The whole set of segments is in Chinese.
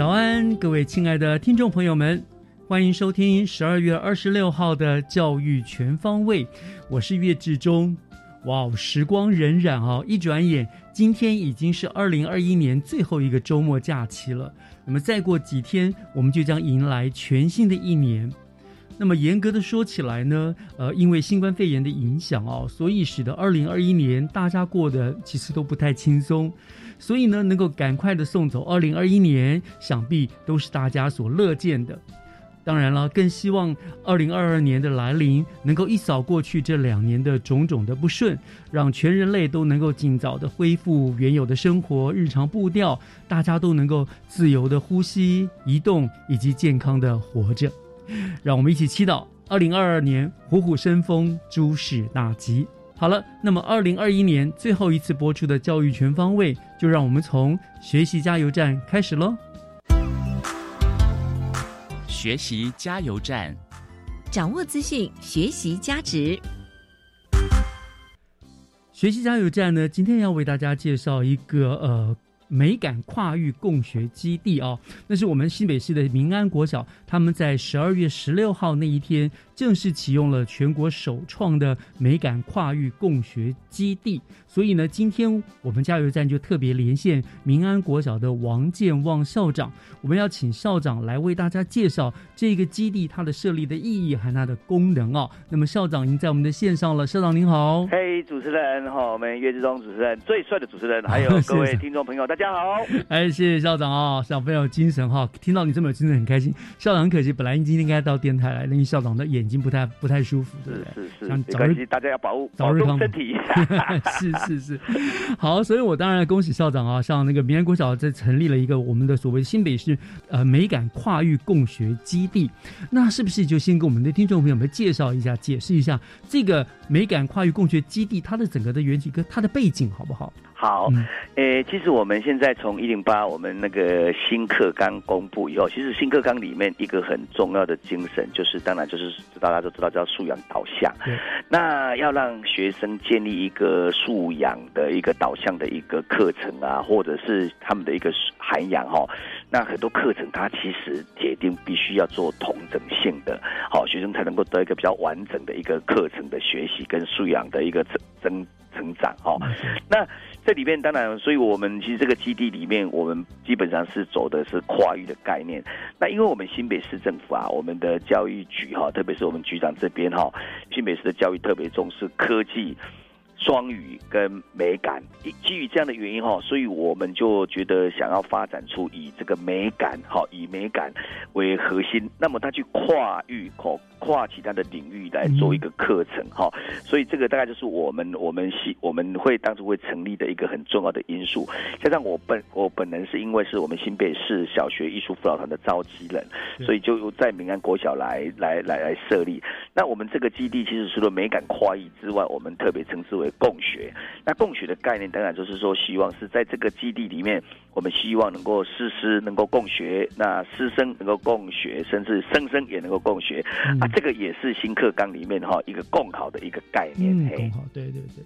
早安，各位亲爱的听众朋友们，欢迎收听十二月二十六号的《教育全方位》，我是岳志忠。哇，时光荏苒哦，一转眼，今天已经是二零二一年最后一个周末假期了。那么再过几天，我们就将迎来全新的一年。那么严格的说起来呢，呃，因为新冠肺炎的影响哦，所以使得二零二一年大家过得其实都不太轻松。所以呢，能够赶快的送走二零二一年，想必都是大家所乐见的。当然了，更希望二零二二年的来临能够一扫过去这两年的种种的不顺，让全人类都能够尽早的恢复原有的生活日常步调，大家都能够自由的呼吸、移动以及健康的活着。让我们一起祈祷，二零二二年虎虎生风，诸事大吉。好了，那么二零二一年最后一次播出的教育全方位，就让我们从学习加油站开始喽。学习加油站，掌握资讯，学习加值。学习加油站呢，今天要为大家介绍一个呃。美感跨域共学基地哦，那是我们新北市的民安国小，他们在十二月十六号那一天正式启用了全国首创的美感跨域共学基地。所以呢，今天我们加油站就特别连线民安国小的王建旺校长，我们要请校长来为大家介绍这个基地它的设立的意义和它的功能哦。那么校长已经在我们的线上了，校长您好。嘿，主持人哈，我们岳志忠主持人最帅的主持人，还有 各位听众朋友，大家好。哎，谢谢校长啊，小朋友精神哈，听到你这么有精神很开心。校长很可惜，本来今天应该到电台来，因为校长的眼睛不太不太舒服，对不对？是是是，没关系，大家要保护早日康身体。是。是 是，好，所以我当然恭喜校长啊，像那个明安国小在成立了一个我们的所谓新北市呃美感跨域共学基地，那是不是就先给我们的听众朋友们介绍一下、解释一下这个美感跨域共学基地它的整个的缘起跟它的背景好不好？好，诶，其实我们现在从一零八我们那个新课纲公布以后，其实新课纲里面一个很重要的精神，就是当然就是大家都知道叫素养导向。那要让学生建立一个素养的一个导向的一个课程啊，或者是他们的一个涵养哈。那很多课程它其实铁定必须要做同整性的，好，学生才能够得一个比较完整的一个课程的学习跟素养的一个增增成长哈。那这里面当然，所以我们其实这个基地里面，我们基本上是走的是跨域的概念。那因为我们新北市政府啊，我们的教育局哈，特别是我们局长这边哈，新北市的教育特别重视科技。双语跟美感，基于这样的原因哈，所以我们就觉得想要发展出以这个美感哈，以美感为核心，那么它去跨域哈跨其他的领域来做一个课程哈，所以这个大概就是我们我们系我们会当初会成立的一个很重要的因素。加上我本我本人是因为是我们新北市小学艺术辅导团的召集人，所以就在民安国小来来来来设立。那我们这个基地其实除了美感跨域之外，我们特别称之为。共学，那共学的概念当然就是说，希望是在这个基地里面，我们希望能够师师能够共学，那师生能够共学，甚至生生也能够共学。啊，这个也是新课纲里面哈一个共好的一个概念。共好，对对对。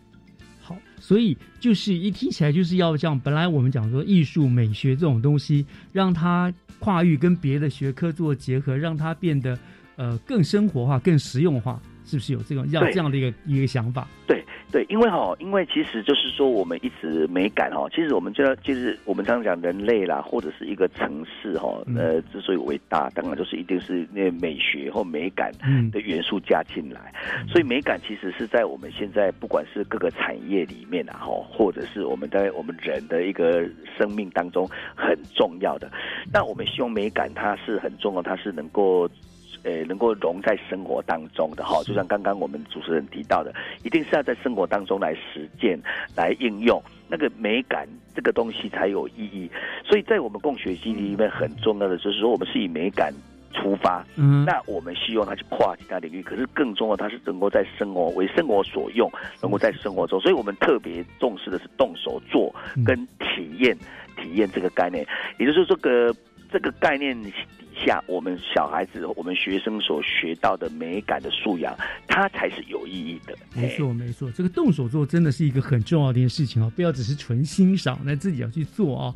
好，所以就是一听起来就是要这样本来我们讲说艺术美学这种东西，让它跨域跟别的学科做结合，让它变得呃更生活化、更实用化，是不是有这种要这样的一个一个想法？对对，因为哈，因为其实就是说，我们一直美感哈，其实我们就要就是我们常常讲人类啦，或者是一个城市哈，嗯呃，之所以伟大，当然就是一定是那美学或美感嗯的元素加进来，所以美感其实是在我们现在不管是各个产业里面啊，哈，或者是我们在我们人的一个生命当中很重要的。那我们希望美感它是很重要，它是能够。呃，能够融在生活当中的哈，就像刚刚我们主持人提到的，一定是要在生活当中来实践、来应用那个美感这个东西才有意义。所以在我们共学基地里面，很重要的就是说，我们是以美感出发，嗯，那我们希望它去跨其他领域，可是更重要，它是能够在生活为生活所用，能够在生活中，所以我们特别重视的是动手做跟体验、体验这个概念，也就是说，这个这个概念底下，我们小孩子、我们学生所学到的美感的素养，它才是有意义的。没错，没错，这个动手做真的是一个很重要的一件事情哦，不要只是纯欣赏，那自己要去做哦。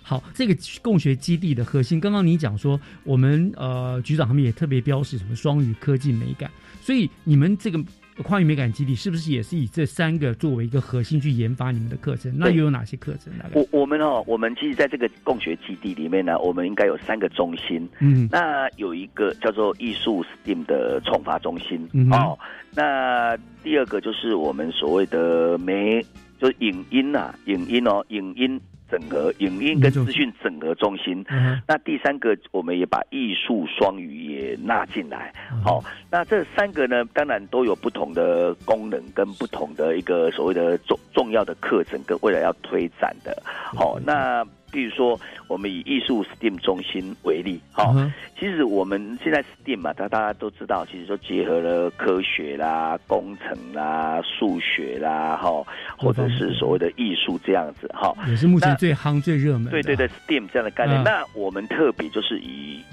好，这个共学基地的核心，刚刚你讲说，我们呃局长他们也特别标示什么双语科技美感，所以你们这个跨域美感基地是不是也是以这三个作为一个核心去研发你们的课程？那又有哪些课程？我我们哦，我们其实在这个共学基地里面呢，我们应该有三个中心。嗯那有一个叫做艺术 STEAM 的创发中心、嗯哦，那第二个就是我们所谓的美，就是影音啊，影音哦，影音整合，影音跟资讯整合中心。嗯那第三个，我们也把艺术双语也纳进来。嗯好、那这三个呢，当然都有不同的功能跟不同的一个所谓的重重要的课程跟未来要推展的。好、那比如说我们以艺术 STEAM 中心为例，哈、嗯其实我们现在 STEAM 嘛，大大家都知道，其实都结合了科学啦、工程啦、数学啦，哈，或者是所谓的艺术这样子，哈。也是目前最夯最热门的。对对对，STEAM 这样的概念。嗯那我们特别就是以以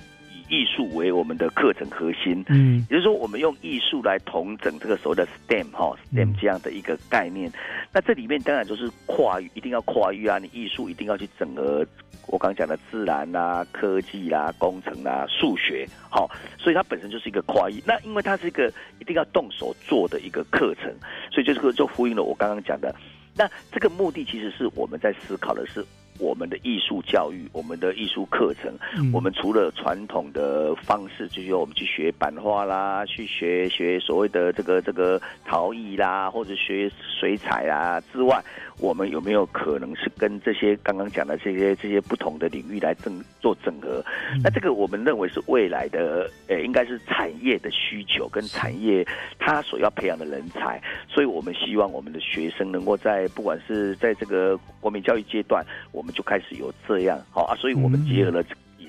艺术为我们的课程核心，嗯也就是说，我们用艺术来统整这个所谓的 STEM 哈嗯，STEM 这样的一个概念。那这里面当然就是跨域，一定要跨域啊！你艺术一定要去整合我刚刚讲的自然啊、科技啦、工程啦、数学，好，所以它本身就是一个跨域。那因为它是一个一定要动手做的一个课程，所以这个就呼应了我刚刚讲的。那这个目的其实是我们在思考的是我们的艺术教育，我们的艺术课程，嗯。我们除了传统的方式，就是我们去学版画啦，去学学所谓的这个这个陶艺啦，或者学水彩啦之外，我们有没有可能是跟这些刚刚讲的这些这些不同的领域来整做整合？嗯。那这个我们认为是未来的，呃，应该是产业的需求跟产业它所要培养的人才，所以我们希望我们的学生能够在不管是在这个国民教育阶段，我们就开始有这样好啊，所以我们结合了以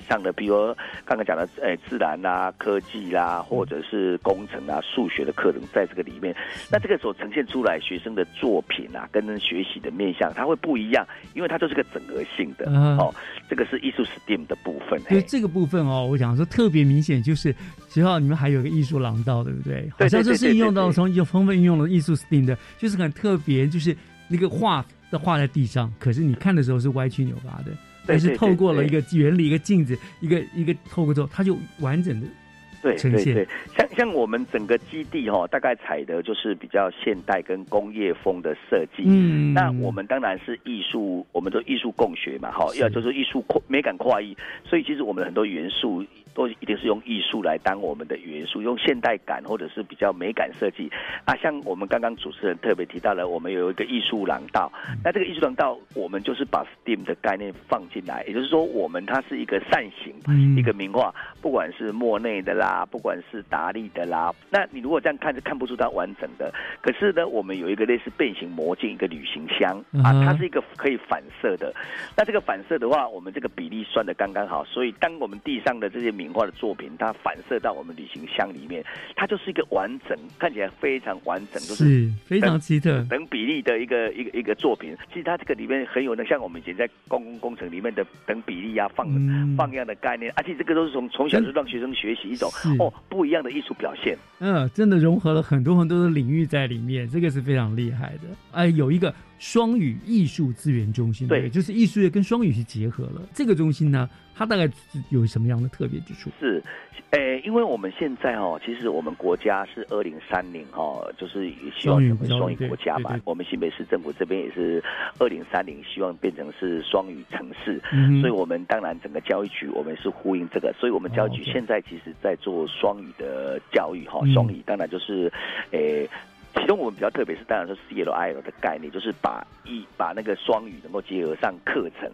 上的，比如刚刚讲的，诶，自然啦、科技啦，或者是工程啊、数学的课程，在这个里面，那这个所呈现出来学生的作品啊，跟学习的面向，它会不一样，因为它就是个整合性的嗯哦。这个是艺术 STEAM 的部分。嘿就这个部分哦，我想说特别明显，就是学校你们还有个艺术廊道，对不对？好对像就是应用到对对对从有充分运用了艺术 STEAM 的，就是很特别，就是那个画的画在地上，可是你看的时候是歪曲扭巴的，但是透过了一个原理、一个镜子、一个一个透过之后，它就完整的对对对，像像我们整个基地哈、大概采的就是比较现代跟工业风的设计。嗯，那我们当然是艺术，我们都艺术共学嘛，哈，要就是艺术跨美感跨艺，所以其实我们很多元素都一定是用艺术来当我们的元素，用现代感或者是比较美感设计。啊。像我们刚刚主持人特别提到了，我们有一个艺术廊道，那这个艺术廊道我们就是把 STEAM 的概念放进来，也就是说，我们它是一个扇形嗯。一个名画，不管是莫内的啦，不管是达利的啦，那你如果这样看是看不出它完整的。可是呢，我们有一个类似变形魔镜，一个旅行箱啊它是一个可以反射的。那这个反射的话，我们这个比例算的刚刚好，所以当我们地上的这些名画的作品，它反射到我们旅行箱里面，它就是一个完整，看起来非常完整，就是是非常奇特，等比例的一个一个一个作品。其实它这个里面很有那像我们以前在公共工程里面的等比例啊、放嗯放样的概念，而且这个都是从从小就让学生学习一种哦不一样的艺术表现。嗯，真的融合了很多很多的领域在里面，这个是非常厉害的。哎，有一个双语艺术资源中心，对，就是艺术业跟双语是结合了。这个中心呢，它大概有什么样的特别之处？是。诶，因为我们现在哦，其实我们国家是二零三零哦，就是希望成为双语国家嘛。我们新北市政府这边也是二零三零，希望变成是双语城市。所以，我们当然整个教育局我们是呼应这个。所以我们教育局现在其实在做双语的教育哈，双语当然就是诶。其中我们比较特别是，当然是 C L I L 的概念，就是把一把那个双语能够结合上课程。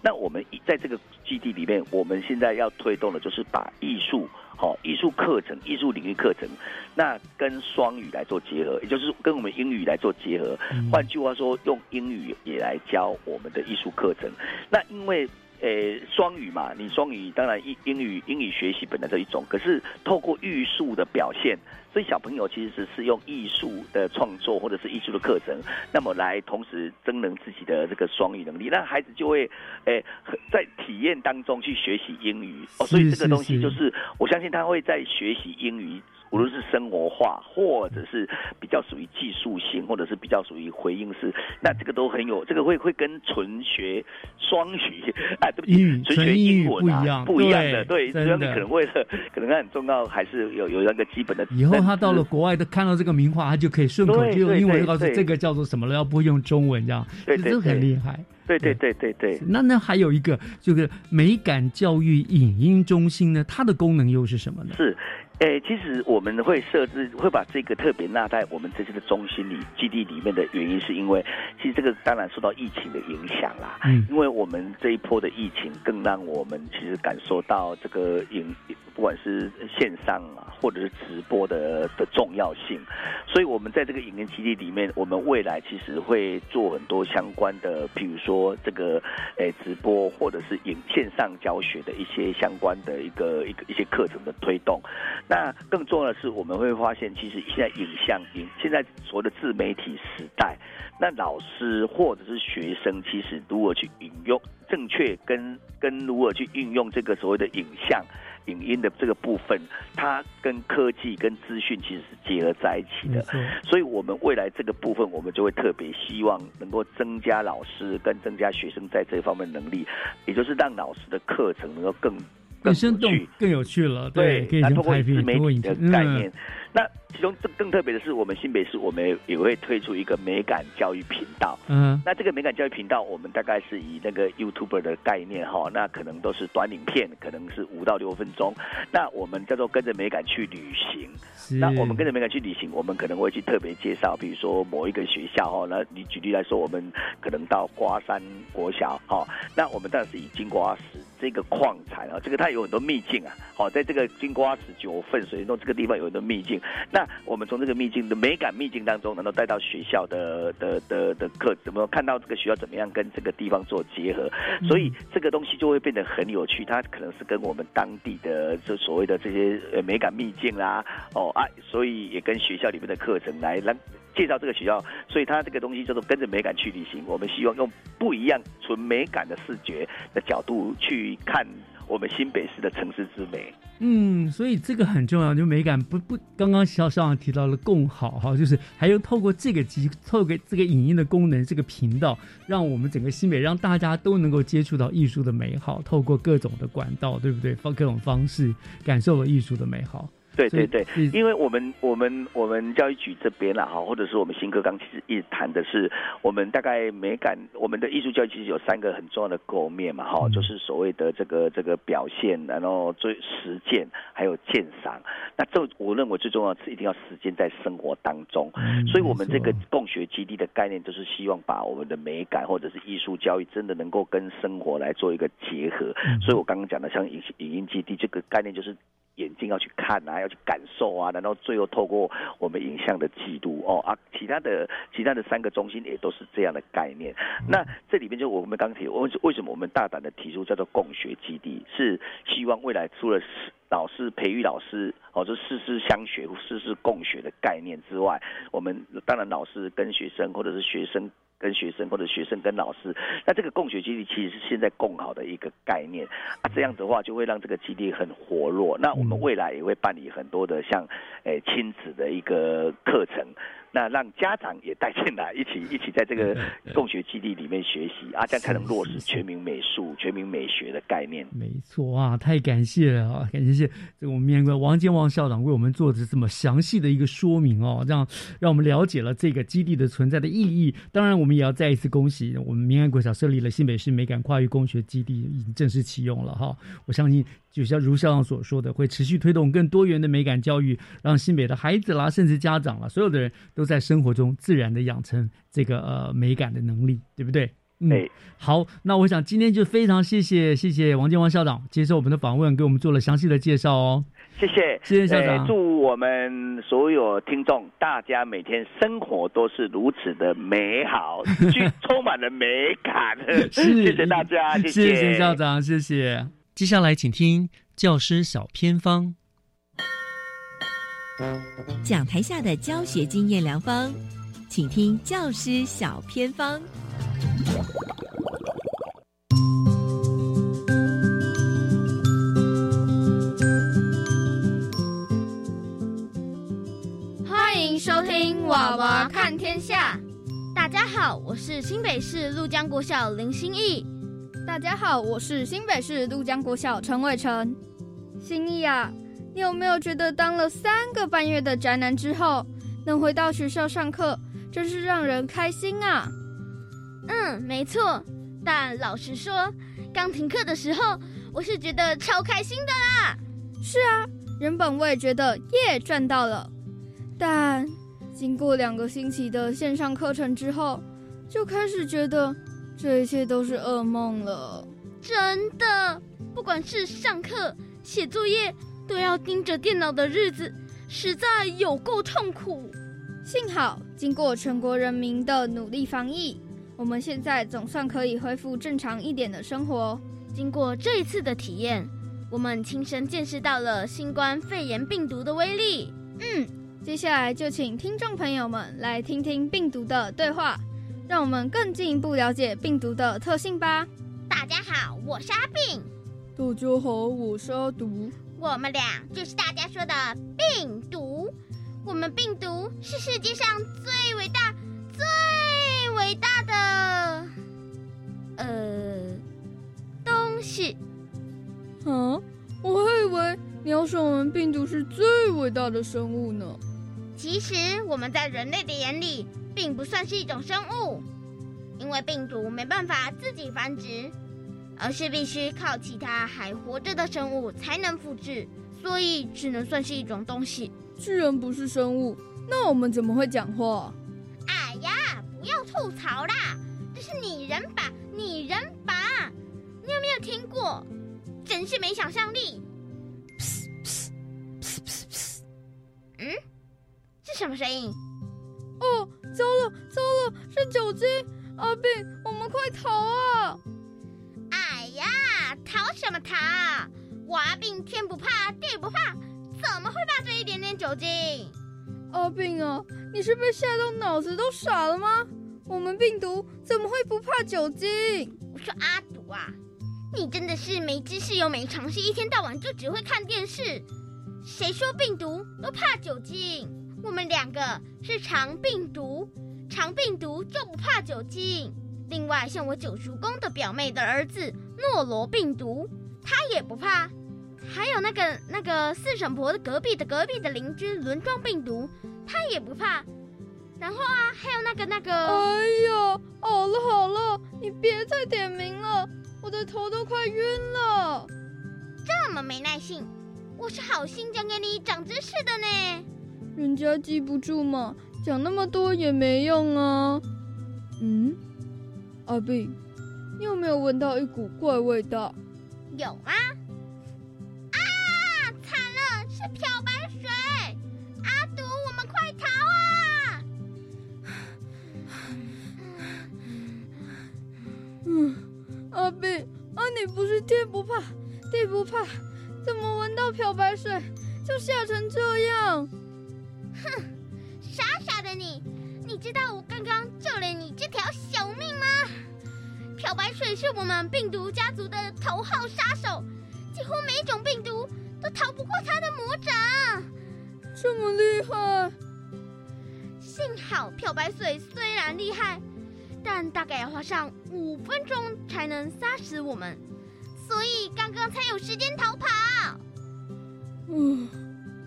那我们在这个基地里面，我们现在要推动的，就是把艺术、好艺术课程、艺术领域课程，那跟双语来做结合，也就是跟我们英语来做结合。换句话说，用英语也来教我们的艺术课程。那因为诶，双语嘛，你双语当然英英语英语学习本来这一种，可是透过艺术的表现，所以小朋友其实是是用艺术的创作或者是艺术的课程，那么来同时增能自己的这个双语能力，那孩子就会诶在体验当中去学习英语哦，所以这个东西就是我相信他会在学习英语。无论是生活化，或者是比较属于技术性，或者是比较属于回应式，那这个都很有，这个会会跟纯学双语啊，对不起，纯学英文啊不一样的，对，所以你可能为了，可能很重要，还是有有那个基本的。以后他到了国外，他看到这个名画，他就可以顺口就用英文告诉这个叫做什么了，要不会用中文这样，对对，很厉害。对对对对对。那那还有一个就是美感教育影音中心呢，它的功能又是什么呢？是。诶，其实我们会设置，会把这个特别纳在我们这次的中心里基地里面的原因，是因为其实这个当然受到疫情的影响啦。嗯，因为我们这一波的疫情，更让我们其实感受到这个影，不管是线上啊，或者是直播的的重要性。所以，我们在这个影音基地里面，我们未来其实会做很多相关的，譬如说这个诶直播，或者是影线上教学的一些相关的一个一个一些课程的推动。那更重要的是，我们会发现，其实现在影像影现在所谓的自媒体时代，那老师或者是学生，其实如何去引用正确，跟跟如何去运用这个所谓的影像、影音的这个部分，它跟科技跟资讯其实是结合在一起的。所以，我们未来这个部分，我们就会特别希望能够增加老师跟增加学生在这方面能力，也就是让老师的课程能够更。更生动、更有趣了，对，可以通过自媒体的概念。那其中更更特别的是，我们新北市我们也会推出一个美感教育频道。嗯，那这个美感教育频道，我们大概是以那个 YouTuber 的概念哈，那可能都是短影片，可能是五到六分钟。那我们叫做跟着美感去旅行。那我们跟着美感去旅行，我们可能会去特别介绍，比如说某一个学校哈。那你举例来说，我们可能到瓜山国小哈。那我们当然是以金瓜石这个矿产啊，这个它有很多秘境啊。好，在这个金瓜石九份水洞这个地方有很多秘境。那我们从这个秘境的美感秘境当中，能够带到学校的的的的课，怎么看到这个学校怎么样跟这个地方做结合？所以这个东西就会变得很有趣。它可能是跟我们当地的这所谓的这些呃美感秘境啦，哦啊，所以也跟学校里面的课程来让介绍这个学校。所以它这个东西叫做跟着美感去旅行。我们希望用不一样纯美感的视觉的角度去看。我们新北市的城市之美，嗯，所以这个很重要，就美感不不，刚刚肖校长提到了共好哈，就是还有透过这个机，透过这个影音的功能，这个频道，让我们整个新北让大家都能够接触到艺术的美好，透过各种的管道，对不对？方各种方式感受了艺术的美好。对对对，因为我们我们我们教育局这边啦哈，或者是我们新课纲，其实一直谈的是我们大概美感，我们的艺术教育其实有三个很重要的构面嘛哈，就是所谓的这个这个表现，然后最实践，还有鉴赏。那这我认为最重要是一定要实践在生活当中，所以我们这个共学基地的概念就是希望把我们的美感或者是艺术教育真的能够跟生活来做一个结合。所以我刚刚讲的像影影音基地这个概念就是。眼睛要去看啊，要去感受啊，然后最后透过我们影像的记录哦啊，其他的其他的三个中心也都是这样的概念。那这里面就我们刚提，为为什么我们大胆的提出叫做共学基地，是希望未来除了老师培育老师，哦，就师师相学、师师共学的概念之外，我们当然老师跟学生，或者是学生。跟学生或者学生跟老师，那这个共学基地其实是现在共好的一个概念啊，这样子的话就会让这个基地很活络。那我们未来也会办理很多的像诶亲子的一个课程。那让家长也带进来，一起 一起在这个共学基地里面学习啊，这样才能落实全民美术、全民美学的概念。没错啊，太感谢了啊！感谢这个我们面馆王建旺校长为我们做的这么详细的一个说明哦，让让我们了解了这个基地的存在的意义。当然，我们也要再一次恭喜我们明安国小设立了新北市美感跨域共学基地，已经正式启用了哈。我相信。就像如校长所说的，会持续推动更多元的美感教育，让新北的孩子啦，甚至家长啦，所有的人都在生活中自然的养成这个呃美感的能力，对不对？嗯，好，那我想今天就非常谢谢谢谢王建王校长接受我们的访问，给我们做了详细的介绍哦。谢谢，谢谢校长。祝我们所有听众，大家每天生活都是如此的美好，充满了美感。谢谢大家，谢谢校长，谢谢。接下来，请听教师小偏方，讲台下的教学经验良方，请听教师小偏方。欢迎收听《娃娃看天下》。大家好，我是新北市陆江国小林心义。大家好，我是新北市都江国小陈伟成。心意啊，你有没有觉得当了三个半月的宅男之后，能回到学校上课，真是让人开心啊？嗯，没错。但老实说，刚停课的时候，我是觉得超开心的啦。是啊，原本我也觉得耶赚到了，但经过两个星期的线上课程之后，就开始觉得。这一切都是噩梦了，真的。不管是上课、写作业，都要盯着电脑的日子，实在有够痛苦。幸好经过全国人民的努力防疫，我们现在总算可以恢复正常一点的生活。经过这一次的体验，我们亲身见识到了新冠肺炎病毒的威力。嗯，接下来就请听众朋友们来听听病毒的对话。让我们更进一步了解病毒的特性吧。大家好，我是阿病。大家好，我是阿毒。我们俩就是大家说的病毒。我们病毒是世界上最伟大、最伟大的呃东西。啊，我还以为你要说我们病毒是最伟大的生物呢。其实我们在人类的眼里。并不算是一种生物，因为病毒没办法自己繁殖，而是必须靠其他还活着的生物才能复制，所以只能算是一种东西。既然不是生物，那我们怎么会讲话？哎呀，不要吐槽啦，这是拟人版，拟人版，你有没有听过？真是没想象力。嗯，是什么声音？哦。糟了，糟了，是酒精！阿炳，我们快逃啊！哎呀，逃什么逃？我阿炳天不怕地不怕，怎么会怕这一点点酒精？阿炳啊，你是被吓到脑子都傻了吗？我们病毒怎么会不怕酒精？我说阿毒啊，你真的是没知识又没常识，一天到晚就只会看电视。谁说病毒都怕酒精？我们两个是肠病毒，肠病毒就不怕酒精。另外，像我九叔公的表妹的儿子诺罗病毒，他也不怕。还有那个那个四婶婆的隔壁的隔壁的邻居轮状病毒，他也不怕。然后啊，还有那个那个……哎呀，好了好了，你别再点名了，我的头都快晕了。这么没耐性，我是好心讲给你长知识的呢。人家记不住嘛，讲那么多也没用啊。嗯，阿斌，你有没有闻到一股怪味道？有啊。啊，惨了，是漂白水！阿毒，我们快逃啊！嗯，阿斌，啊，你不是天不怕地不怕，怎么闻到漂白水就吓成这样？哼，傻傻的你，你知道我刚刚救了你这条小命吗？漂白水是我们病毒家族的头号杀手，几乎每种病毒都逃不过它的魔掌。这么厉害！幸好漂白水虽然厉害，但大概要花上五分钟才能杀死我们，所以刚刚才有时间逃跑。嗯，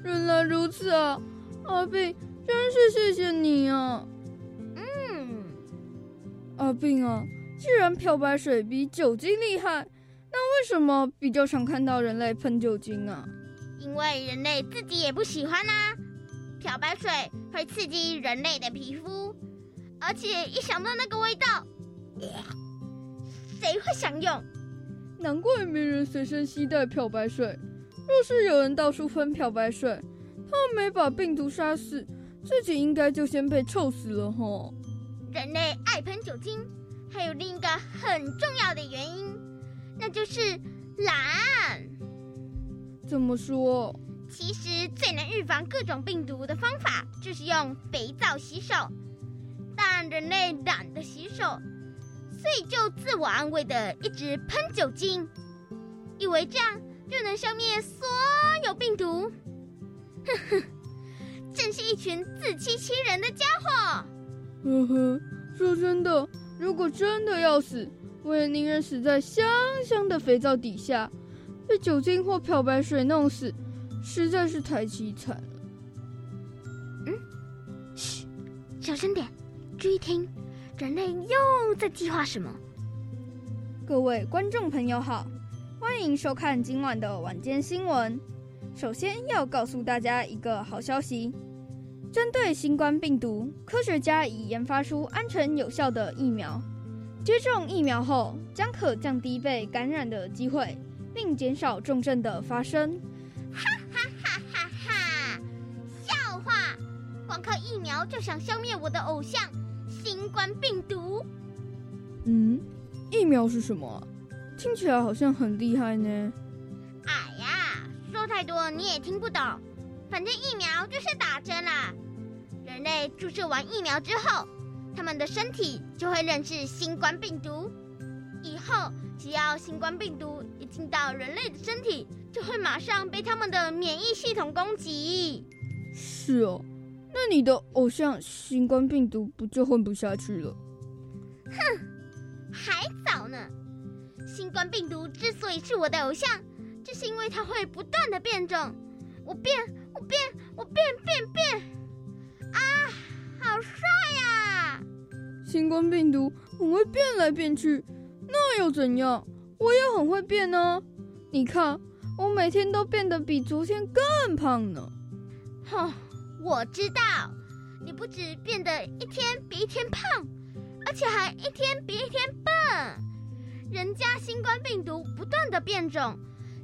原来如此啊，阿病，真是谢谢你啊！嗯，阿病啊，既然漂白水比酒精厉害，那为什么比较常看到人类喷酒精啊？因为人类自己也不喜欢啊。漂白水会刺激人类的皮肤，而且一想到那个味道，谁会想用？难怪没人随身携带漂白水。若是有人到处喷漂白水，他没把病毒杀死，自己应该就先被臭死了哈。人类爱喷酒精，还有另一个很重要的原因，那就是懒。怎么说？其实最能预防各种病毒的方法就是用肥皂洗手，但人类懒得洗手，所以就自我安慰的一直喷酒精，以为这样就能消灭所有病毒。哼哼，真是一群自欺欺人的家伙。呵呵，说真的，如果真的要死，我也宁愿死在香香的肥皂底下，被酒精或漂白水弄死。实在是太凄惨了。嗯，嘘，小声点，注意听，人类又在计划什么？各位观众朋友好，欢迎收看今晚的晚间新闻。首先要告诉大家一个好消息：针对新冠病毒，科学家已研发出安全有效的疫苗。接种疫苗后，将可降低被感染的机会，并减少重症的发生。哈哈哈哈哈！笑话，光靠疫苗就想消灭我的偶像新冠病毒？嗯，疫苗是什么？听起来好像很厉害呢。说太多你也听不懂。反正疫苗就是打针啦。人类注射完疫苗之后，他们的身体就会认识新冠病毒。以后只要新冠病毒一进到人类的身体，就会马上被他们的免疫系统攻击。是哦，那你的偶像新冠病毒不就混不下去了？哼，还早呢。新冠病毒之所以是我的偶像，就是因为它会不断的变种。我变，我变，我变变变！啊，好帅呀！新冠病毒很会变来变去，那又怎样？我也很会变呢。你看。我每天都变得比昨天更胖呢。哼，我知道，你不止变得一天比一天胖，而且还一天比一天笨。人家新冠病毒不断的变种，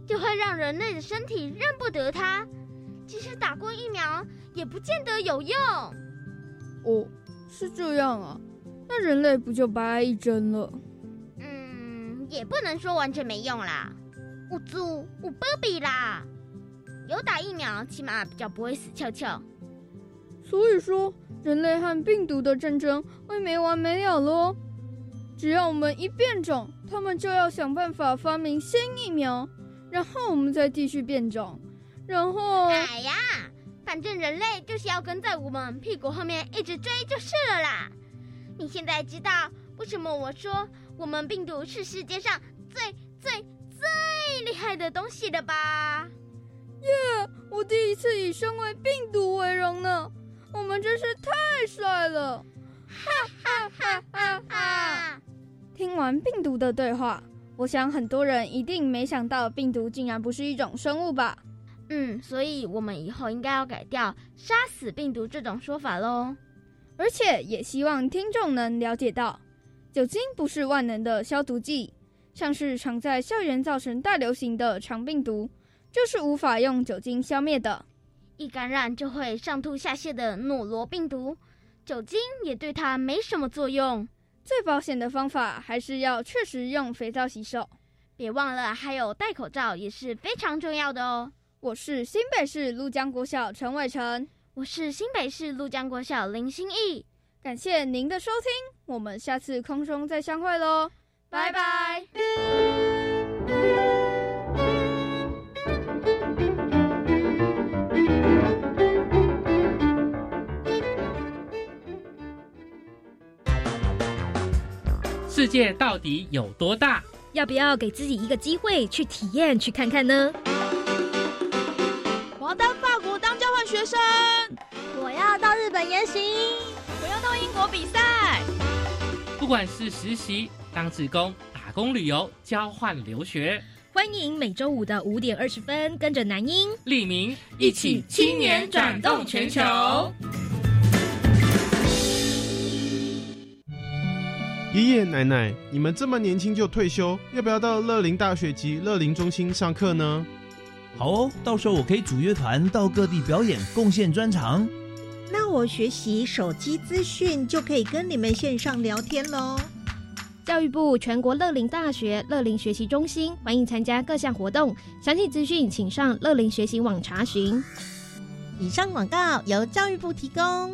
就会让人类的身体认不得它，即使打过疫苗，也不见得有用。哦，是这样啊，那人类不就白挨一针了？嗯，也不能说完全没用啦。我猪，我波比啦！有打疫苗，起码比较不会死翘翘。所以说，人类和病毒的战争会没完没了喽。只要我们一变种，他们就要想办法发明新疫苗，然后我们再继续变种，然后……哎呀，反正人类就是要跟在我们屁股后面一直追就是了啦。你现在知道为什么我说我们病毒是世界上最最……最厉害的东西了吧？耶！我第一次以身为病毒为荣呢，我们真是太帅了！哈哈哈哈哈！听完病毒的对话，我想很多人一定没想到病毒竟然不是一种生物吧？嗯，所以我们以后应该要改掉“杀死病毒”这种说法喽。而且也希望听众能了解到，酒精不是万能的消毒剂。像是常在校园造成大流行的肠病毒，就是无法用酒精消灭的。一感染就会上吐下泻的诺罗病毒，酒精也对它没什么作用。最保险的方法还是要确实用肥皂洗手。别忘了还有戴口罩也是非常重要的哦。我是新北市陆江国小陈伟成，我是新北市陆江国小林心义。感谢您的收听，我们下次空中再相会喽，拜拜。世界到底有多大？要不要给自己一个机会去体验、去看看呢？我要到法国当交换学生，我要到日本研习，我要到英国比赛。不管是实习、当志工、打工、旅游、交换留学，欢迎每周五的五点二十分，跟着南英、李明一起青年转动全球。爷爷奶奶，你们这么年轻就退休，要不要到乐龄大学及乐龄中心上课呢？好哦，到时候我可以组乐团到各地表演，贡献专长。那我学习手机资讯就可以跟你们线上聊天喽。教育部全国乐龄大学乐龄学习中心欢迎参加各项活动，详细资讯请上乐龄学习网查询。以上广告由教育部提供。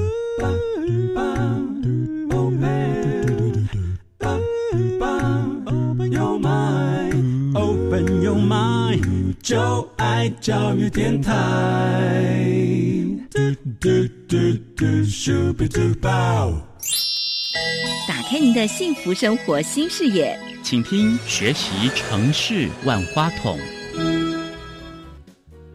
就爱教育电台。打开您的幸福生活新视野，请听学习城市万花筒。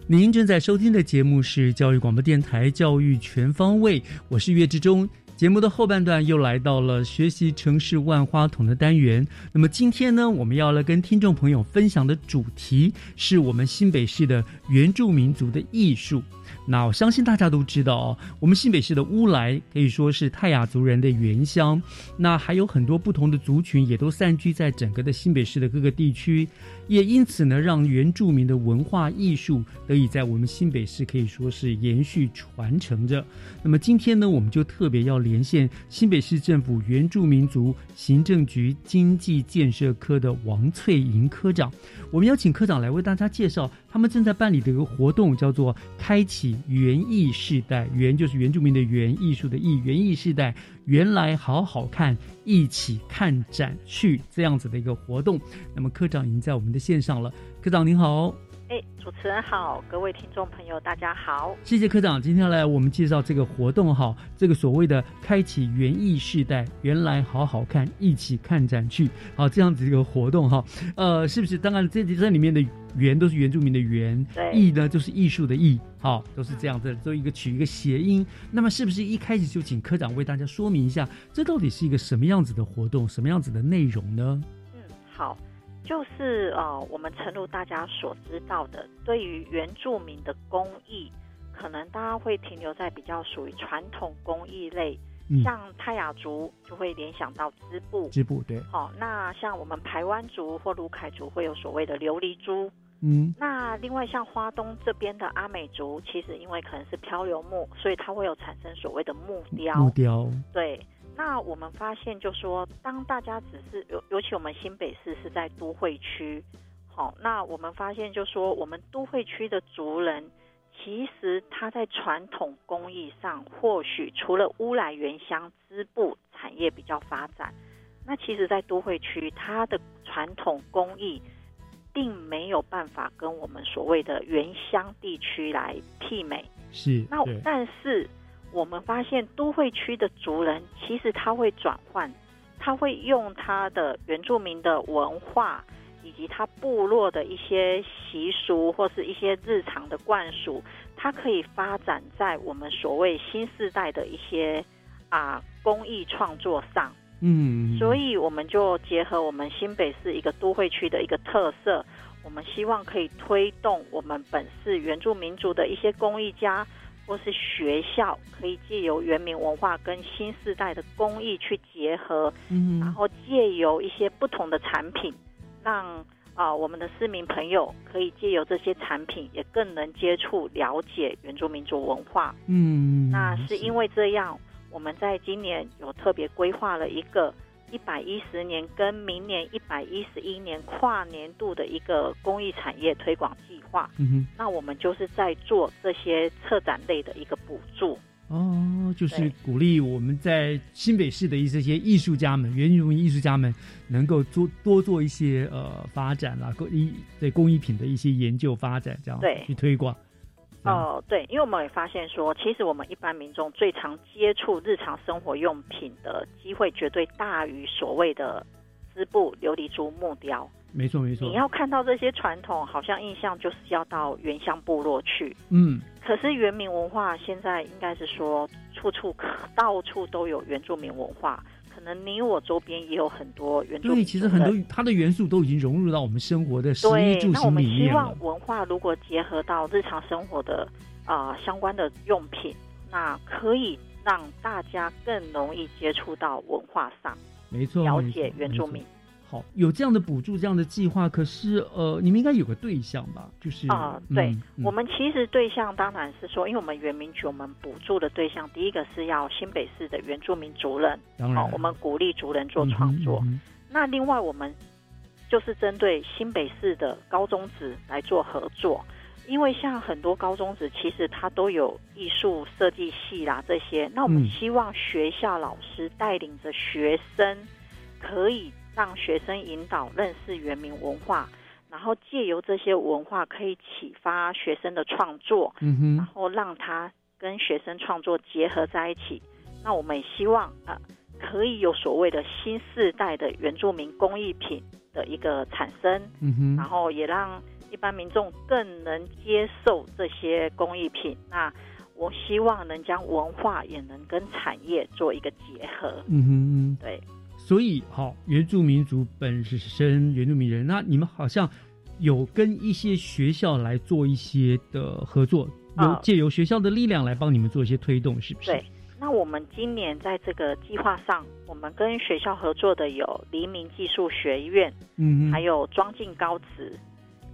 您正在收听的节目是教育广播电台《教育全方位》，我是岳志忠。节目的后半段又来到了学习城市万花筒的单元。那么今天呢，我们要来跟听众朋友分享的主题是我们新北市的原住民族的艺术。那我相信大家都知道哦，我们新北市的乌来可以说是泰雅族人的原乡。那还有很多不同的族群也都散居在整个的新北市的各个地区，也因此呢，让原住民的文化艺术得以在我们新北市可以说是延续传承着。那么今天呢，我们就特别要连线新北市政府原住民族行政局经济建设科的王翠莹科长，我们邀请科长来为大家介绍他们正在办理的一个活动，叫做“开启园艺世代”。园就是原住民的园，艺术的艺，园艺世代。原来好好看，一起看展去这样子的一个活动。那么科长已经在我们的线上了，科长您好。哎，主持人好，各位听众朋友大家好，谢谢科长今天来我们介绍这个活动哈，这个所谓的开启园艺世代，原来好好看，一起看展去，好这样子一个活动哈，呃，是不是？当然这这里面的园都是原住民的园，艺呢就是艺术的艺，好，都是这样子做一个取一个谐音。那么是不是一开始就请科长为大家说明一下，这到底是一个什么样子的活动，什么样子的内容呢？嗯，好。就是呃，我们诚如大家所知道的，对于原住民的工艺，可能大家会停留在比较属于传统工艺类，像泰雅族就会联想到织布，织布对。好，那像我们排湾族或卢凯族会有所谓的琉璃珠，嗯。那另外像花东这边的阿美族，其实因为可能是漂流木，所以它会有产生所谓的木雕，木雕对。那我们发现，就说当大家只是尤尤其我们新北市是在都会区，好，那我们发现就说我们都会区的族人，其实他在传统工艺上，或许除了乌来原乡织布、采产业比较发展。那其实，在都会区，它的传统工艺并没有办法跟我们所谓的原乡地区来媲美。是，那但是我们发现都会区的族人，其实他会转换，他会用他的原住民的文化。以及他部落的一些习俗或是一些日常的灌输，它可以发展在我们所谓新时代的一些啊工艺创作上。嗯，所以我们就结合我们新北市一个都会区的一个特色，我们希望可以推动我们本市原住民族的一些工艺家或是学校，可以借由原民文化跟新时代的工艺去结合，嗯，然后借由一些不同的产品。让啊，我们的市民朋友可以借由这些产品，也更能接触、了解原住民族文化。嗯，那是因为这样，我们在今年有特别规划了一个一百一十年跟明年一百一十一年跨年度的一个公益产业推广计划。嗯哼，那我们就是在做这些策展类的一个补助。哦，就是鼓励我们在新北市的一些些艺术家们、原住民艺术家们，能够做多做一些呃发展啦，工艺对工艺品的一些研究发展，这样对去推广。哦，对，因为我们也发现说，其实我们一般民众最常接触日常生活用品的机会，绝对大于所谓的织布、琉璃珠、木雕。没错，没错。你要看到这些传统，好像印象就是要到原乡部落去。嗯。可是原民文化现在应该是说，处处可到处都有原住民文化。可能你我周边也有很多原住民。对，其实很多它的元素都已经融入到我们生活的食衣住行里面那我们希望文化如果结合到日常生活的啊相关的用品，那可以让大家更容易接触到文化上，没错，了解原住民。好，有这样的补助，这样的计划，可是呃，你们应该有个对象吧？就是啊，对，我们其实对象当然是说，因为我们原民局，我们补助的对象，第一个是要新北市的原住民族人，当然，我们鼓励族人做创作。那另外，我们就是针对新北市的高中职来做合作，因为像很多高中职，其实它都有艺术设计系啦这些，那我们希望学校老师带领着学生可以。让学生引导认识原民文化，然后借由这些文化可以启发学生的创作，嗯哼，然后让他跟学生创作结合在一起。那我们也希望啊，可以有所谓的新世代的原住民工艺品的一个产生，嗯哼，然后也让一般民众更能接受这些工艺品。那我希望能将文化也能跟产业做一个结合，嗯哼，对。所以，好，原住民族本身，原住民人，那你们好像有跟一些学校来做一些的合作，有借由学校的力量来帮你们做一些推动，是不是？对。那我们今年在这个计划上，我们跟学校合作的有黎明技术学院，嗯，还有庄敬高职。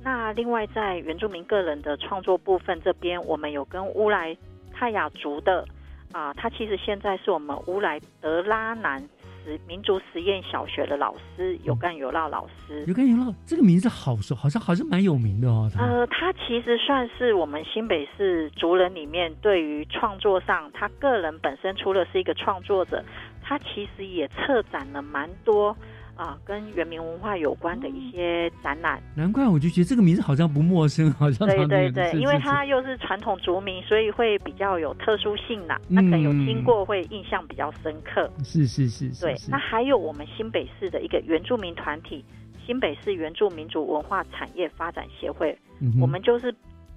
那另外在原住民个人的创作部分这边，我们有跟乌来泰雅族的啊，他其实现在是我们乌来德拉南。民族实验小学的老师有干有闹老师，有干有闹这个名字好熟，好像好像蛮有名的哦。呃，他其实算是我们新北市族人里面对于创作上，他个人本身除了是一个创作者，他其实也策展了蛮多。啊，跟原民文化有关的一些展览，难怪我就觉得这个名字好像不陌生，好像对对对，因为它又是传统族名，所以会比较有特殊性啦。那可能有听过，会印象比较深刻。是是是，对。那还有我们新北市的一个原住民团体——新北市原住民族文化产业发展协会，我们就是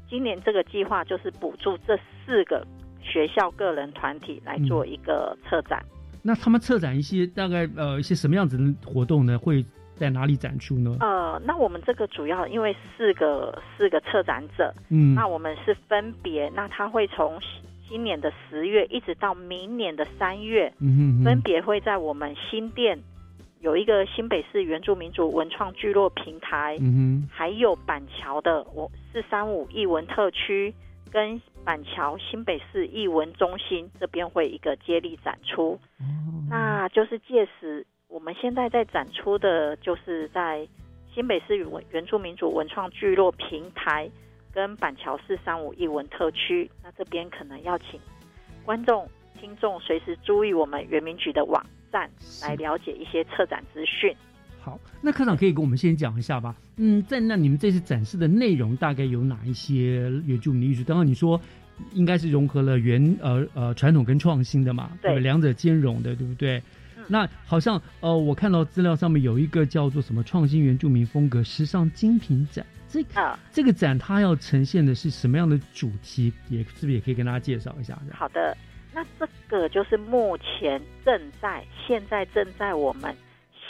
今年这个计划就是补助这四个学校个人团体来做一个策展。那他们策展一些大概呃一些什么样子的活动呢？会在哪里展出呢？呃，那我们这个主要因为四个四个策展者，嗯，那我们是分别，那他会从今年的十月一直到明年的三月，嗯哼分别会在我们新店有一个新北市原住民族文创聚落平台，嗯哼，还有板桥的我四三五艺文特区。跟板桥新北市艺文中心这边会一个接力展出，那就是届时我们现在在展出的，就是在新北市原原住民族文创聚落平台跟板桥市三五艺文特区，那这边可能要请观众听众随时注意我们原民局的网。站来了解一些策展资讯。好，那科长可以跟我们先讲一下吧。嗯，在那你们这次展示的内容大概有哪一些原住民艺术？刚刚你说应该是融合了原呃呃传统跟创新的嘛，对，两者兼容的，对不对？那好像呃，我看到资料上面有一个叫做什么创新原住民风格时尚精品展，这个这个展它要呈现的是什么样的主题？也是不是也可以跟大家介绍一下？好的，那这个就是目前正在现在正在我们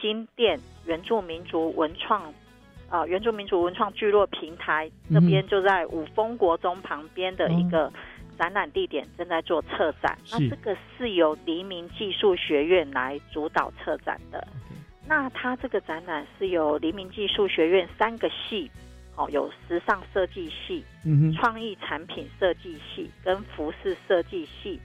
新店原住民族文创啊原住民族文创聚落平台这边，就在五峰国中旁边的一个。展览地点正在做策展，那这个是由黎明技术学院来主导策展的。那它这个展览是由黎明技术学院三个系，哦，有时尚设计系、创意产品设计系跟服饰设计系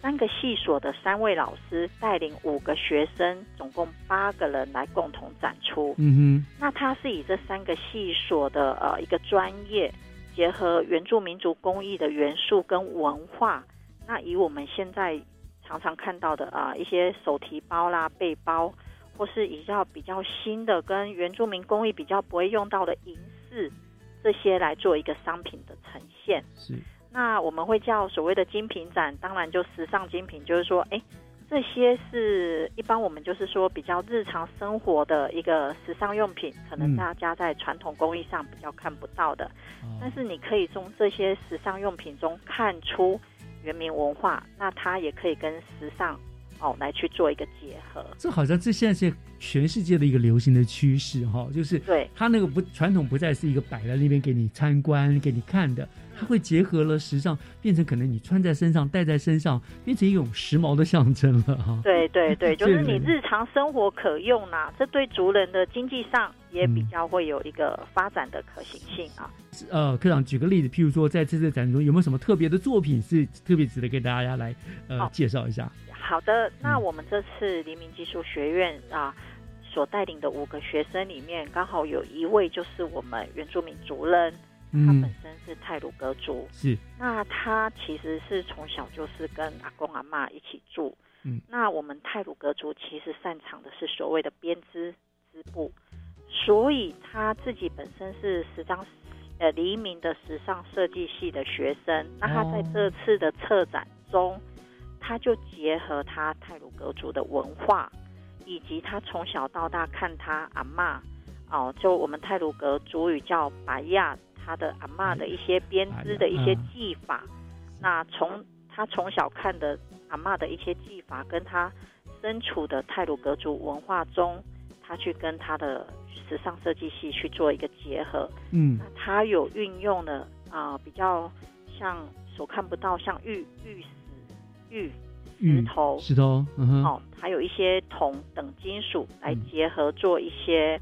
三个系所的三位老师带领五个学生，总共八个人来共同展出。嗯哼，那它是以这三个系所的呃一个专业。结合原住民族工艺的元素跟文化，那以我们现在常常看到的啊一些手提包啦、背包，或是比较比较新的跟原住民工艺比较不会用到的银饰，这些来做一个商品的呈现。是，那我们会叫所谓的精品展，当然就时尚精品，就是说，哎。这些是一般我们就是说比较日常生活的一个时尚用品，可能大家在传统工艺上比较看不到的，但是你可以从这些时尚用品中看出原民文化，那它也可以跟时尚哦来去做一个结合。这好像这现在是全世界的一个流行的趋势哈，就是对它那个不传统不再是一个摆在那边给你参观给你看的。它会结合了时尚，变成可能你穿在身上、戴在身上，变成一种时髦的象征了哈。对 对对，就是你日常生活可用呐，这对族人的经济上也比较会有一个发展的可行性啊。呃，科长举个例子，譬如说在这次展中有没有什么特别的作品是特别值得给大家来呃介绍一下？好的，那我们这次黎明技术学院啊所带领的五个学生里面，刚好有一位就是我们原住民族人。他本身是泰鲁格族，是那他其实是从小就是跟阿公阿妈一起住。嗯，那我们泰鲁格族其实擅长的是所谓的编织织布，所以他自己本身是时尚呃黎明的时尚设计系的学生。那他在这次的策展中，他就结合他泰鲁格族的文化，以及他从小到大看他阿妈哦，就我们泰鲁格族语叫白亚。他的阿妈的一些编织的一些技法，那从他从小看的阿妈的一些技法，跟他身处的泰鲁格族文化中，他去跟他的时尚设计系去做一个结合。嗯，那他有运用了啊，比较像所看不到像玉玉石玉石头石头，哦，还有一些铜等金属来结合做一些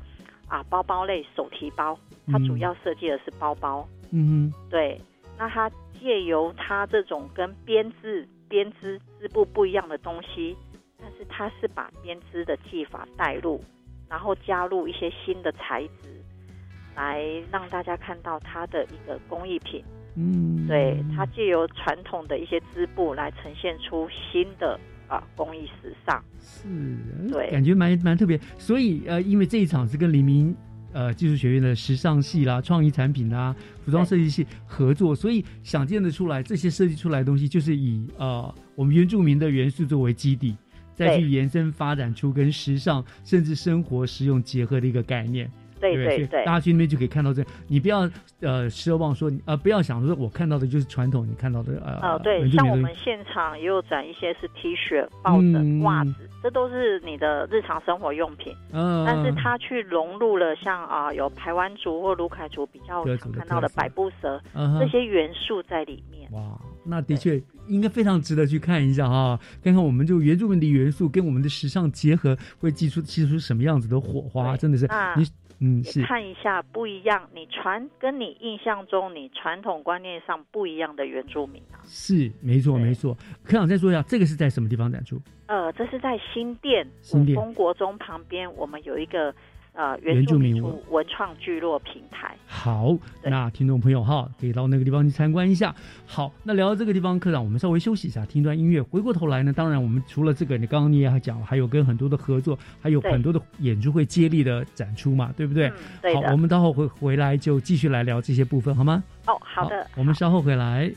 啊包包类手提包。它主要设计的是包包，嗯哼，对。那它借由它这种跟编织、编织织布不一样的东西，但是它是把编织的技法带入，然后加入一些新的材质，来让大家看到它的一个工艺品。嗯，对，它借由传统的一些织布来呈现出新的啊工艺时尚。是，对，感觉蛮蛮特别。所以呃，因为这一场是跟黎明。呃，技术学院的时尚系啦、创意产品啦、服装设计系合作，所以想见得出来，这些设计出来的东西就是以呃我们原住民的元素作为基底，再去延伸发展出跟时尚甚至生活实用结合的一个概念。对对对，大家去那边就可以看到这。你不要呃奢望说呃不要想说我看到的就是传统，你看到的呃。哦，对，像我们现场也有展一些是 T 恤、抱枕、袜子，这都是你的日常生活用品。嗯。但是它去融入了像啊有台湾族或卢凯族比较常看到的百步蛇这些元素在里面。哇，那的确应该非常值得去看一下哈，看看我们就原住民的元素跟我们的时尚结合，会激出激出什么样子的火花？真的是你。嗯，是看一下不一样，你传跟你印象中你传统观念上不一样的原住民啊，是没错没错。科长再说一下，这个是在什么地方展出？呃，这是在新店新店丰国中旁边，我们有一个呃原原住住民文文创聚落平台。好，那听众朋友哈，可以到那个地方去参观一下。好，那聊到这个地方，科长，我们稍微休息一下，听一段音乐。回过头来呢，当然我们除了这个，你刚刚你也还讲了，还有跟很多的合作，还有很多的演出会接力的展出嘛，对不对？好，我们待会回回来就继续来聊这些部分，好吗？哦，好的，我们稍后回来。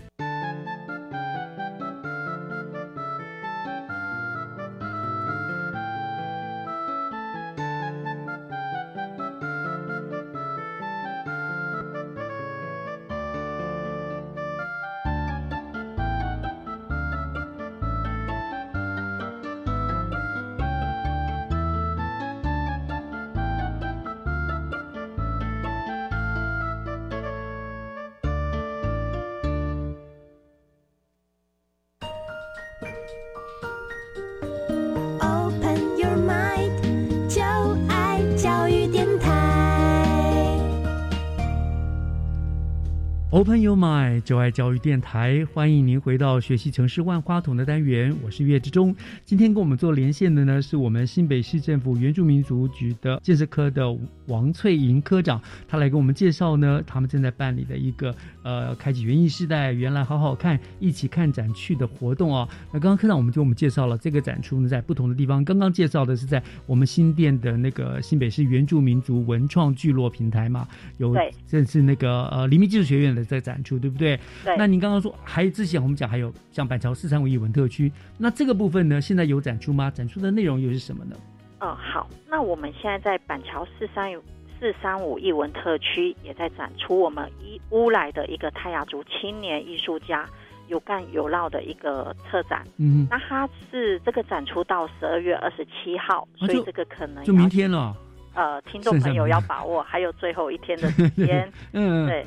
就爱教育电台，欢迎您回到学习城市万花筒的单元，我是岳志忠。今天跟我们做连线的呢，是我们新北市政府原住民族局的建设科的王翠莹科长，他来给我们介绍呢，他们正在办理的一个呃，开启园艺世代原来好好看，一起看展去的活动哦。那刚刚科长我们就我们介绍了这个展出呢，在不同的地方，刚刚介绍的是在我们新店的那个新北市原住民族文创聚落平台嘛，有对这是那个呃黎明技术学院的在展出，对不对？对那您刚刚说还之前我们讲还有像板桥四三五艺文特区，那这个部分呢，现在有展出吗？展出的内容又是什么呢？嗯，好，那我们现在在板桥四三五四三五艺文特区也在展出我们一乌来的一个泰雅族青年艺术家有干有闹的一个策展。嗯那它是这个展出到十二月二十七号，啊所以这个可能就明天了。呃，听众朋友要把握，还有最后一天的时间。嗯，对。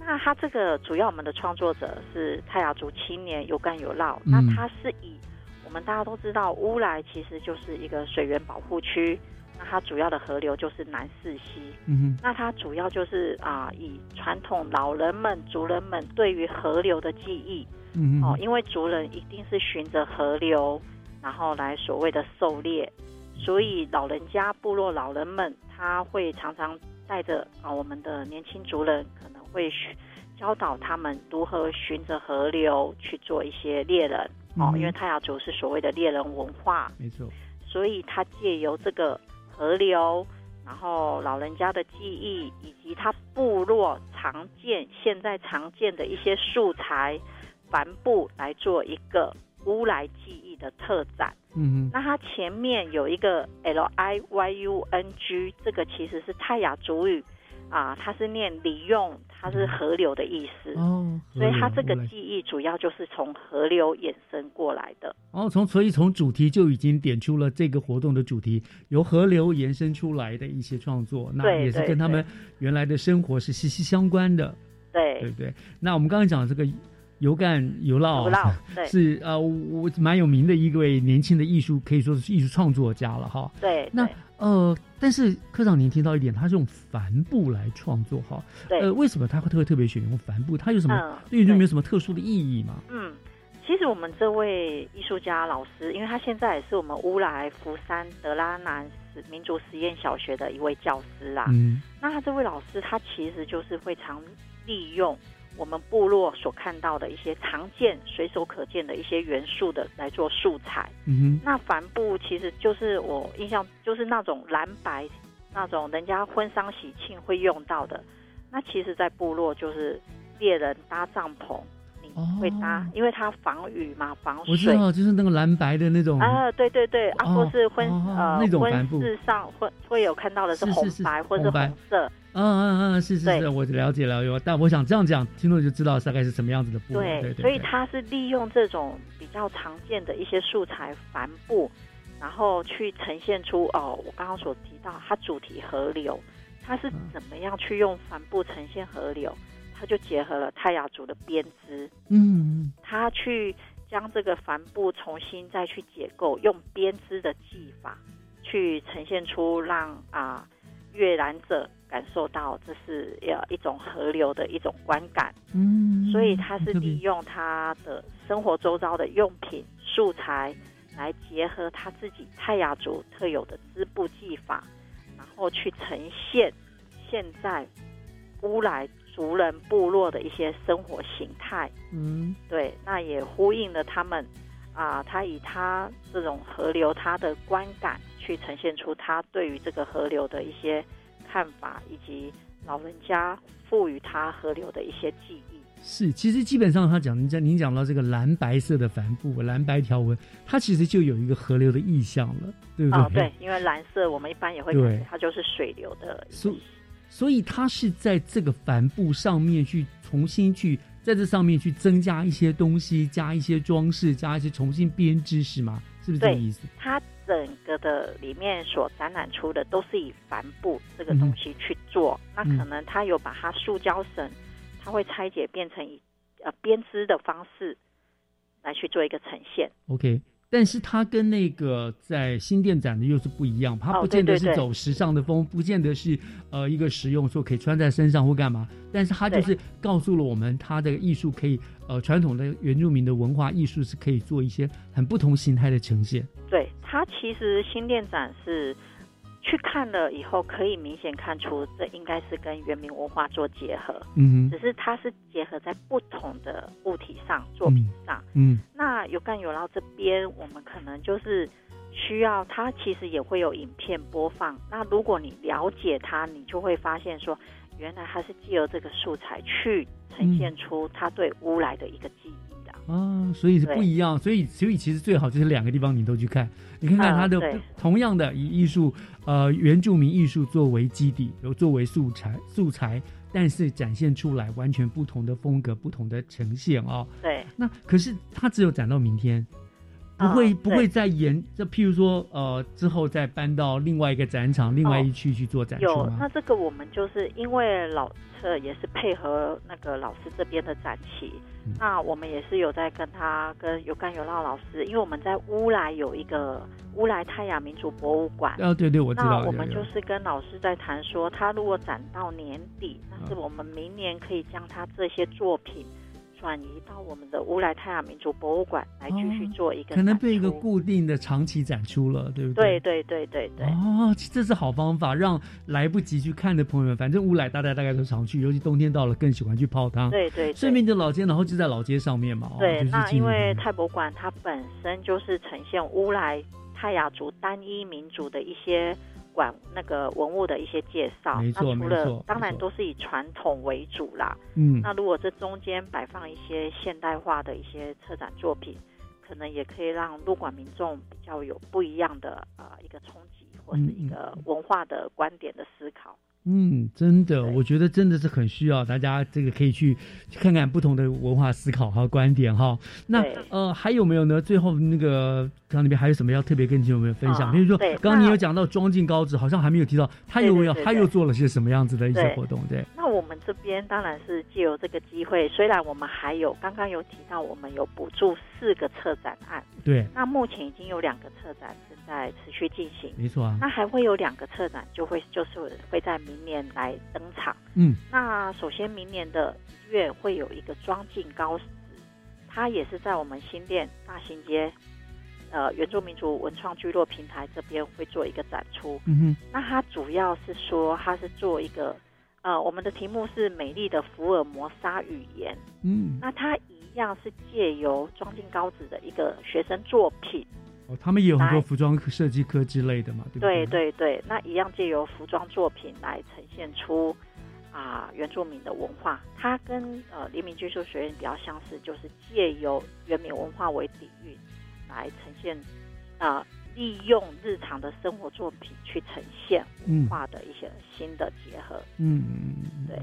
那他这个主要我们的创作者是泰雅族青年有干有闹，嗯。那他是以我们大家都知道乌来其实就是一个水源保护区，那它主要的河流就是南四溪。嗯那它主要就是啊、以传统老人们、族人们对于河流的记忆，嗯哦，因为族人一定是循着河流，然后来所谓的狩猎，所以老人家部落老人们他会常常带着啊我们的年轻族人，可能会学教导他们如何循着河流去做一些猎人哦，嗯因为泰雅族是所谓的猎人文化，没错。所以他借由这个河流，然后老人家的记忆，以及他部落常见、现在常见的一些素材、帆布来做一个乌来记忆的特展。嗯那它前面有一个 L I Y U N G，这个其实是泰雅族语啊，它是念利用，它是河流的意思。哦，所以它这个记忆主要就是从河流衍生过来的。哦，从所以从主题就已经点出了这个活动的主题，由河流延伸出来的一些创作，那也是跟他们原来的生活是息息相关的，对对不对？那我们刚刚讲的这个油干油烙油烙对是呃我蛮有名的一位年轻的艺术，可以说是艺术创作家了哈。对，那对呃，但是科长您听到一点，他是用帆布来创作哈，对呃，为什么他会特别特别选用帆布？他有什么嗯对于有没有什么特殊的意义吗？嗯，其实我们这位艺术家老师，因为他现在也是我们乌来福山德拉南实民族实验小学的一位教师啦。嗯那他这位老师，他其实就是会常利用我们部落所看到的一些常见、随手可见的一些元素的来做素材。嗯哼那帆布其实就是我印象就是那种蓝白那种人家婚丧喜庆会用到的。那其实，在部落就是猎人搭帐篷，你会搭，因为它防雨嘛，防水。哦我知道，就是那个蓝白的那种啊，对对对，啊，哦或是婚、哦呃那种帆婚布事上会会有看到的是是是是红白或是红白红色，嗯嗯嗯，是是是，我了解了有，但我想这样讲，听众就知道大概是什么样子的布了。对对，所以对。它是利用这种比较常见的一些素材帆布，然后去呈现出哦，我刚刚所提到它主题河流，它是怎么样去用帆布呈现河流？它就结合了泰雅族的编织，嗯它去将这个帆布重新再去解构，用编织的技法去呈现出让啊阅览者感受到这是呃一种河流的一种观感。嗯，所以他是利用他的生活周遭的用品素材来结合他自己泰雅族特有的织布技法，然后去呈现现在乌来族人部落的一些生活形态。嗯，对，那也呼应了他们啊，他以他这种河流他的观感去呈现出他对于这个河流的一些看法，以及老人家赋予他河流的一些记忆。是，其实基本上他讲，您讲您讲到这个蓝白色的帆布、蓝白条纹，它其实就有一个河流的意象了，对不对？哦，对，因为蓝色我们一般也会感觉它就是水流的。所所以它是在这个帆布上面去重新去在这上面去增加一些东西，加一些装饰，加一些重新编织，是吗？是不是这个意思？它整个的里面所展览出的都是以帆布这个东西去做，那可能他有把它塑胶绳。它会拆解变成以呃编织的方式来去做一个呈现。OK，但是它跟那个在新店展的又是不一样，它不见得是走时尚的风，不见得是呃一个实用说可以穿在身上或干嘛，但是它就是告诉了我们，它的艺术可以呃传统的原住民的文化艺术是可以做一些很不同形态的呈现。对，它其实新店展是。去看了以后，可以明显看出，这应该是跟原民文化做结合。嗯，只是它是结合在不同的物体上、作品上。嗯，那有干有捞这边，我们可能就是需要它，其实也会有影片播放。那如果你了解它，你就会发现说，原来它是借由这个素材去呈现出它对乌来的一个记忆的。啊，所以是不一样，所以所以其实最好就是两个地方你都去看，你看看他的同样的以艺术，呃，原住民艺术作为基底，有作为素材素材，但是展现出来完全不同的风格，不同的呈现哦。对，那可是他只有展到明天。不会不会再延，就譬如说，呃，之后再搬到另外一个展场、另外一区去做展出有，那这个我们就是因为老侧也是配合那个老师这边的展期，那我们也是有在跟他跟有干有辣老师，因为我们在乌来有一个乌来泰雅民族博物馆。哦，对对，我知道。那我们就是跟老师在谈说，他如果展到年底，但是我们明年可以将他这些作品。转移到我们的乌来泰雅民族博物馆来继续做一个，可能被一个固定的长期展出了，对不对？对对对对对。哦，这是好方法，让来不及去看的朋友们，反正乌来大家大概都常去，尤其冬天到了更喜欢去泡汤。对对。顺便就老街，然后就在老街上面嘛。对，那因为泰博馆它本身就是呈现乌来泰雅族单一民族的一些。管那个文物的一些介绍，那除了当然都是以传统为主啦。嗯，那如果这中间摆放一些现代化的一些策展作品，可能也可以让入馆民众比较有不一样的啊一个冲击，或是一个文化的观点的思考。嗯，真的，我觉得真的是很需要大家这个可以去去看看不同的文化思考和观点哈。那呃还有没有呢？最后那个刚那边还有什么要特别跟听众们分享？比如说刚刚你有讲到装进高子，好像还没有提到他有没有他又做了些什么样子的一些活动？对。那我们这边当然是借由这个机会，虽然我们还有刚刚有提到我们有补助四个策展案，对。那目前已经有两个策展正在持续进行，没错啊。那还会有两个策展就会就是会在。明年来登场，嗯，那首先明年的一月会有一个庄敬高子，它也是在我们新店大兴街，呃，原住民族文创聚落平台这边会做一个展出，嗯哼，那它主要是说它是做一个，呃，我们的题目是美丽的福尔摩沙语言，嗯，那它一样是借由庄敬高子的一个学生作品。他们也有很多服装设计科之类的嘛，对不对？对对对，那一样借由服装作品来呈现出啊原住民的文化。它跟呃黎明技术学院比较相似，就是借由原民文化为底蕴来呈现啊，利用日常的生活作品去呈现文化的一些新的结合。嗯，对。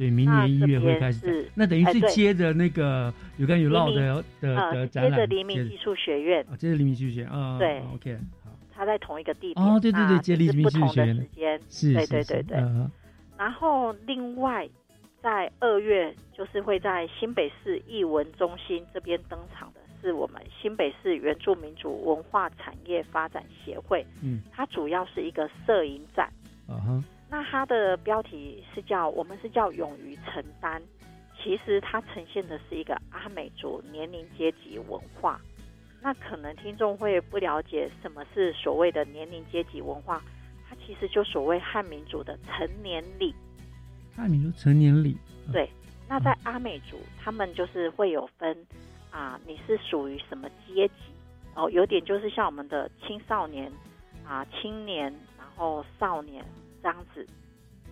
对，明年一月会开始。那等于是接着那个有跟有唠的的的展览。接着黎明技术学院。啊，接着黎明技术学院啊。对，OK，好。它在同一个地点。哦，对对对，接黎明技术学院。时间是，对对对对。然后另外在二月，就是会在新北市艺文中心这边登场的是我们新北市原住民族文化产业发展协会。嗯。它主要是一个摄影展。啊哈。那它的标题是叫我们是叫勇于承担，其实它呈现的是一个阿美族年龄阶级文化。那可能听众会不了解什么是所谓的年龄阶级文化，它其其实就所谓汉民族的成年礼。汉民族成年礼。对，那在阿美族，他们就是会有分啊，你是属于什么阶级？哦，有点就是像我们的青少年啊、青年，然后少年这样子。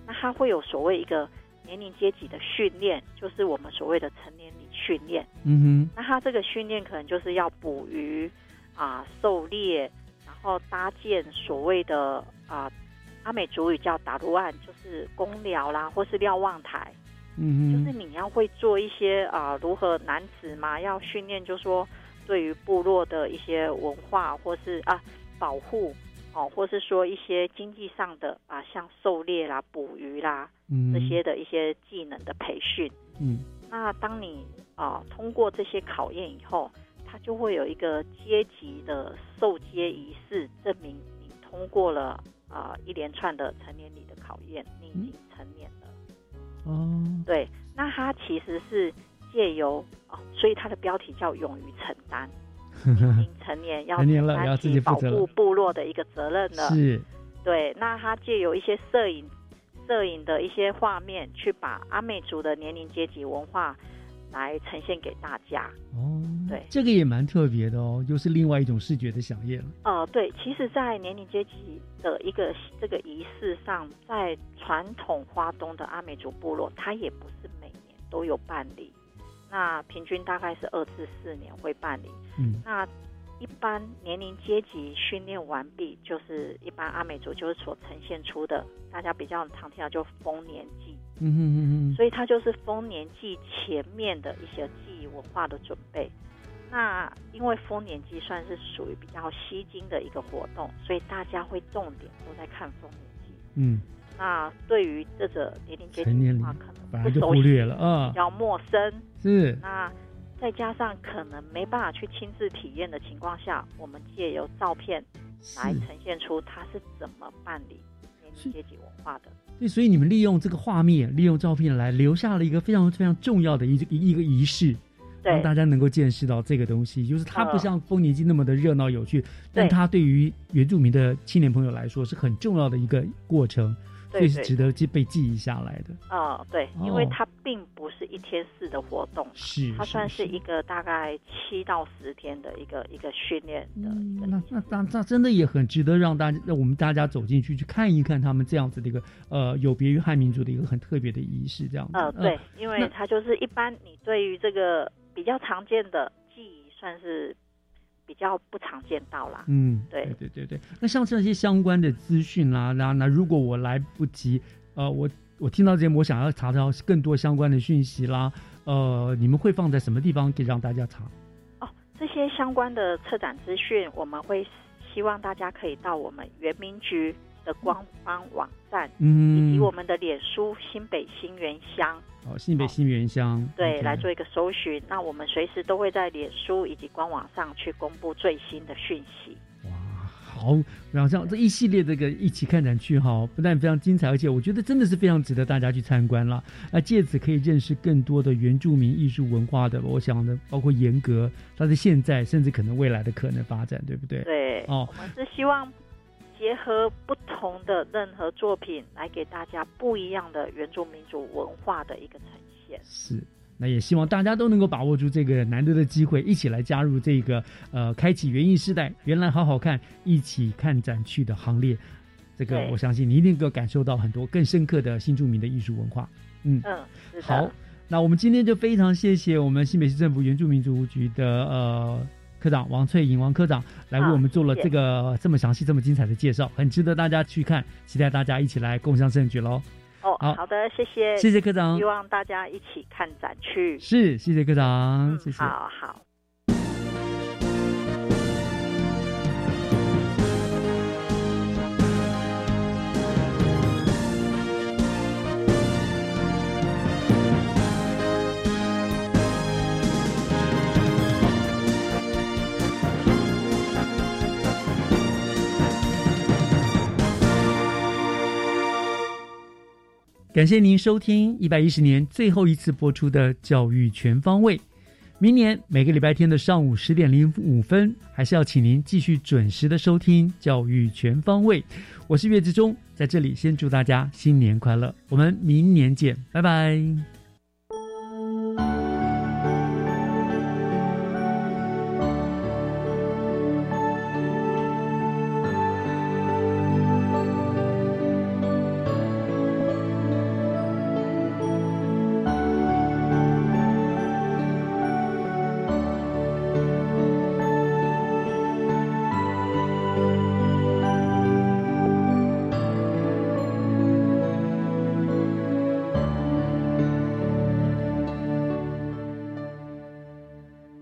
那他会有所谓一个年龄阶级的训练，就是我们所谓的成年礼训练。嗯哼。那他这个训练可能就是要捕鱼啊、狩猎，然后搭建所谓的啊，阿美族语叫打卢岸，就是公寮啦，或是瞭望台。嗯就是你要会做一些啊，如何男子嘛，要训练，就说对于部落的一些文化，或是啊保护哦，或是说一些经济上的啊，像狩猎啦、捕鱼啦、嗯这些的一些技能的培训。嗯那当你啊通过这些考验以后，它就会有一个阶级的受阶仪式，证明你通过了啊一连串的成年礼的考验，你已经成年了。哦，对，那它其实是借由哦，所以它的标题叫“勇于承担”，已经成年要成年了要自己保护部落的一个责任了。是。对，那他借由一些摄影、摄影的一些画面，去把阿美族的年龄阶级文化来呈现给大家。哦，对，这个也蛮特别的哦，又是另外一种视觉的响应了。呃，对，其实，在年龄阶级的一个这个仪式上，在传统花东的阿美族部落，它也不是每年都有办理，那平均大概是二至四年会办理。嗯，那一般年龄阶级训练完毕，就是一般阿美族就是所呈现出的，大家比较常听到就丰年祭。嗯嗯嗯嗯。所以它就是丰年祭前面的一些记忆文化的准备。那因为丰年祭算是属于比较吸睛的一个活动，所以大家会重点都在看丰年祭。嗯，那对于这个年龄阶级的话，可能反而就不熟悉忽略了啊比较陌生。是。那再加上可能没办法去亲自体验的情况下，我们借由照片来呈现出它是怎么办理年龄阶级文化的。对，所以你们利用这个画面，利用照片来留下了一个非常非常重要的一一一个仪式，让大家能够见识到这个东西。就是它不呃像丰年祭那么的热闹有趣，但它对于原住民的青年朋友来说是很重要的一个过程，所以是值得记被记忆下来的。啊，对，因为哦它并不是一天式的活动，是是它算是是一个大概七到十天的一个一个训练的一个。那那那那真的也很值得让大家让我们大家走进去去看一看他们这样子的一个呃有别于汉民族的一个很特别的仪式，这样子。呃，嗯对，因为它就是一般你对于这个比较常见的记忆，算是比较不常见到啦。嗯，对对对对。那像这些相关的资讯啦，那那如果我来不及，呃，我我听到这些，我想要查到更多相关的讯息啦，呃，你们会放在什么地方可以让大家查？哦，这些相关的策展资讯，我们会希望大家可以到我们原民局的官方网站，嗯以及我们的脸书新北新园乡。哦，新北新园乡。对来做一个搜寻。那我们随时都会在脸书以及官网上去公布最新的讯息。哇好，然后这样这一系列这个一起看展区哈，不但非常精彩，而且我觉得真的是非常值得大家去参观了。那借此可以认识更多的原住民艺术文化的，我想呢，包括严格它的现在，甚至可能未来的可能发展，对不对？对，哦我们是希望结合不同的任何作品，来给大家不一样的原住民族文化的一个呈现。是。那也希望大家都能够把握住这个难得的机会，一起来加入这个呃，开启园艺时代，原来好好看，一起看展区的行列。这个我相信你一定能够感受到很多更深刻的新著名的艺术文化。嗯嗯，是好，那我们今天就非常谢谢我们新北市政府原住民族局的呃科长王翠颖王科长来为我们做了这个这么详细、这么精彩的介绍，很值得大家去看，期待大家一起来共襄盛举喽。哦，好好的，谢谢，谢谢科长希望大家一起看展区。是，谢谢科长，谢谢。好好。感谢您收听一百一十年最后一次播出的《教育全方位》。明年每个礼拜天的上午十点零五分，还是要请您继续准时的收听《教育全方位》。我是岳志忠，在这里先祝大家新年快乐，我们明年见，拜拜。